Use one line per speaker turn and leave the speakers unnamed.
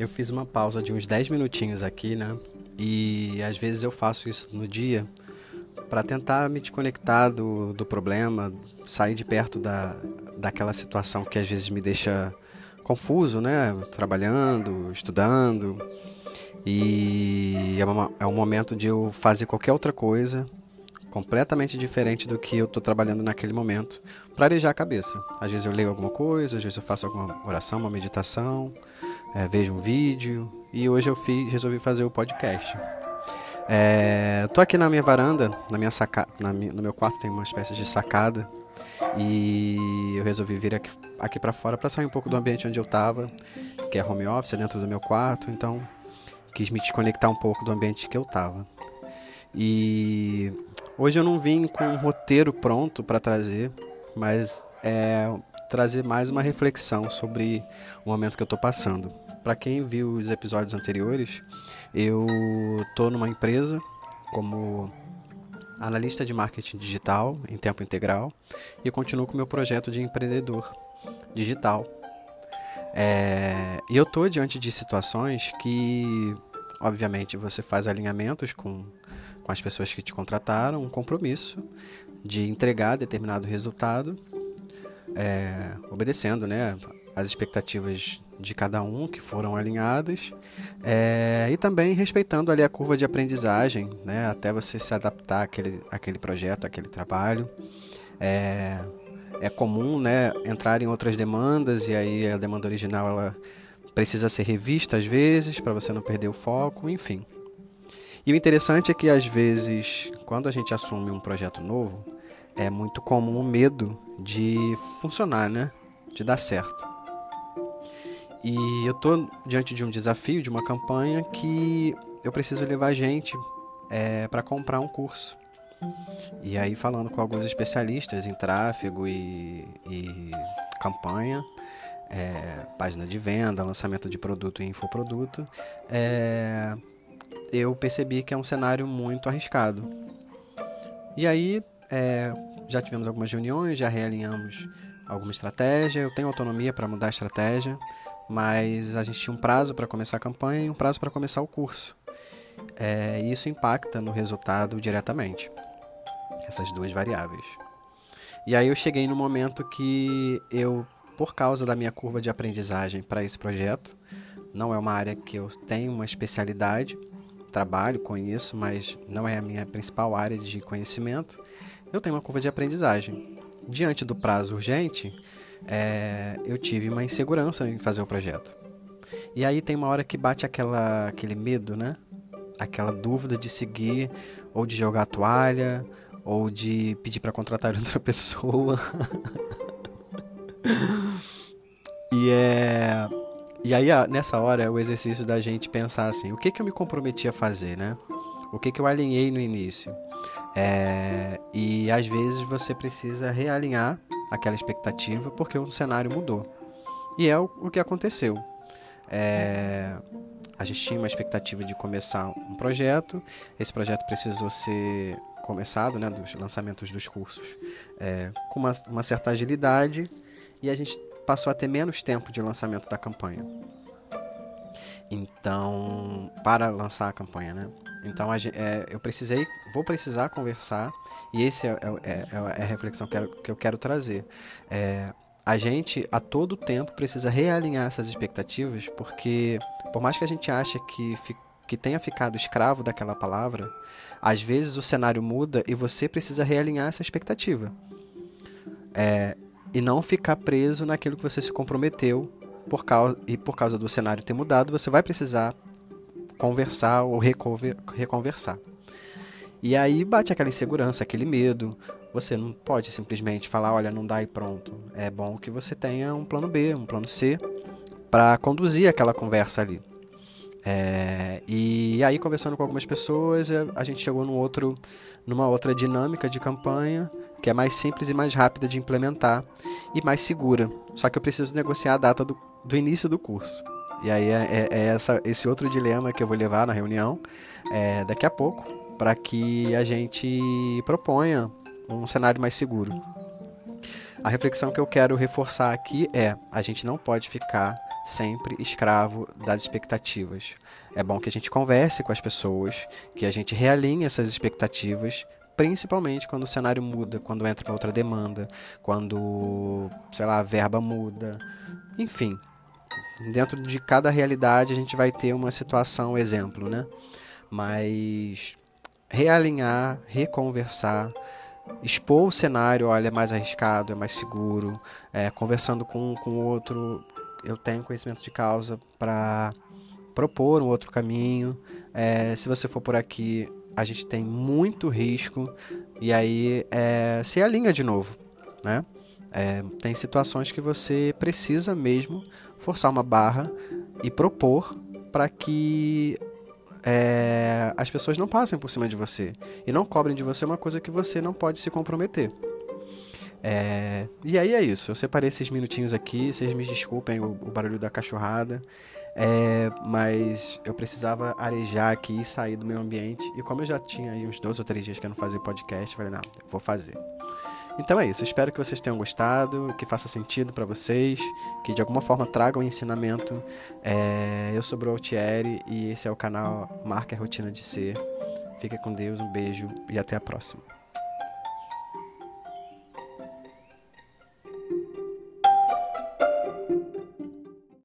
eu fiz uma pausa de uns 10 minutinhos aqui, né? E às vezes eu faço isso no dia para tentar me desconectar do, do problema, sair de perto da, daquela situação que às vezes me deixa confuso, né? Trabalhando, estudando. E é, uma, é um momento de eu fazer qualquer outra coisa completamente diferente do que eu estou trabalhando naquele momento, para arejar a cabeça. Às vezes eu leio alguma coisa, às vezes eu faço alguma oração, uma meditação, é, vejo um vídeo e hoje eu fiz, resolvi fazer o podcast. É, tô aqui na minha varanda, na minha saca, na, no meu quarto tem uma espécie de sacada e eu resolvi vir aqui, aqui para fora para sair um pouco do ambiente onde eu estava, que é home office, dentro do meu quarto, então quis me desconectar um pouco do ambiente que eu estava. E hoje eu não vim com um roteiro pronto para trazer, mas é trazer mais uma reflexão sobre o momento que eu estou passando. Para quem viu os episódios anteriores, eu estou numa empresa como analista de marketing digital em tempo integral e continuo com o meu projeto de empreendedor digital. É, e eu estou diante de situações que, obviamente, você faz alinhamentos com, com as pessoas que te contrataram, um compromisso de entregar determinado resultado, é, obedecendo né, as expectativas de cada um que foram alinhadas é, e também respeitando ali a curva de aprendizagem, né, até você se adaptar àquele, àquele projeto, àquele trabalho. É, é comum né, entrar em outras demandas e aí a demanda original ela precisa ser revista às vezes para você não perder o foco, enfim. E o interessante é que às vezes, quando a gente assume um projeto novo, é muito comum o medo de funcionar, né? De dar certo. E eu tô diante de um desafio, de uma campanha que eu preciso levar gente é, para comprar um curso. E aí falando com alguns especialistas em tráfego e, e campanha, é, página de venda, lançamento de produto e infoproduto, é, eu percebi que é um cenário muito arriscado. E aí é, já tivemos algumas reuniões, já realinhamos alguma estratégia, eu tenho autonomia para mudar a estratégia, mas a gente tinha um prazo para começar a campanha e um prazo para começar o curso. É, isso impacta no resultado diretamente, essas duas variáveis. E aí eu cheguei no momento que eu, por causa da minha curva de aprendizagem para esse projeto, não é uma área que eu tenho uma especialidade, trabalho com isso, mas não é a minha principal área de conhecimento, eu tenho uma curva de aprendizagem. Diante do prazo urgente, é, eu tive uma insegurança em fazer o projeto. E aí tem uma hora que bate aquela, aquele medo, né? Aquela dúvida de seguir, ou de jogar a toalha, ou de pedir para contratar outra pessoa. e é. E aí, nessa hora, é o exercício da gente pensar assim: o que, que eu me comprometi a fazer, né? O que, que eu alinhei no início? É, e às vezes você precisa realinhar aquela expectativa porque o cenário mudou. E é o, o que aconteceu. É, a gente tinha uma expectativa de começar um projeto, esse projeto precisou ser começado, né, dos lançamentos dos cursos, é, com uma, uma certa agilidade e a gente passou a ter menos tempo de lançamento da campanha. Então, para lançar a campanha, né? Então é, eu precisei, vou precisar conversar e esse é, é, é, é a reflexão que, que eu quero trazer. É, a gente a todo tempo precisa realinhar essas expectativas, porque por mais que a gente ache que, que tenha ficado escravo daquela palavra, às vezes o cenário muda e você precisa realinhar essa expectativa. É, e não ficar preso naquilo que você se comprometeu por causa, e por causa do cenário ter mudado, você vai precisar conversar ou reconversar. E aí bate aquela insegurança, aquele medo. Você não pode simplesmente falar, olha, não dá e pronto. É bom que você tenha um plano B, um plano C, para conduzir aquela conversa ali. É, e aí, conversando com algumas pessoas, a gente chegou num outro, numa outra dinâmica de campanha que é mais simples e mais rápida de implementar e mais segura. Só que eu preciso negociar a data do, do início do curso. E aí é, é, é essa, esse outro dilema que eu vou levar na reunião é, daqui a pouco, para que a gente proponha um cenário mais seguro. A reflexão que eu quero reforçar aqui é: a gente não pode ficar sempre escravo das expectativas. É bom que a gente converse com as pessoas, que a gente realinhe essas expectativas, principalmente quando o cenário muda, quando entra outra demanda, quando, sei lá, a verba muda, enfim. Dentro de cada realidade a gente vai ter uma situação, exemplo, né? Mas realinhar, reconversar, expor o cenário, olha, é mais arriscado, é mais seguro, é, conversando com o outro, eu tenho conhecimento de causa para propor um outro caminho. É, se você for por aqui, a gente tem muito risco e aí é, se alinha de novo, né? É, tem situações que você precisa mesmo forçar uma barra e propor para que é, as pessoas não passem por cima de você e não cobrem de você uma coisa que você não pode se comprometer. É, e aí é isso. Eu separei esses minutinhos aqui. Vocês me desculpem o, o barulho da cachorrada. É, mas eu precisava arejar aqui e sair do meu ambiente. E como eu já tinha aí uns dois ou três dias que eu não fazia podcast, eu falei, não, vou fazer. Então é isso. Espero que vocês tenham gostado, que faça sentido para vocês, que de alguma forma tragam ensinamento. É, eu sou o Altieri e esse é o canal Marca a Rotina de Ser. Fica com Deus, um beijo e até a próxima.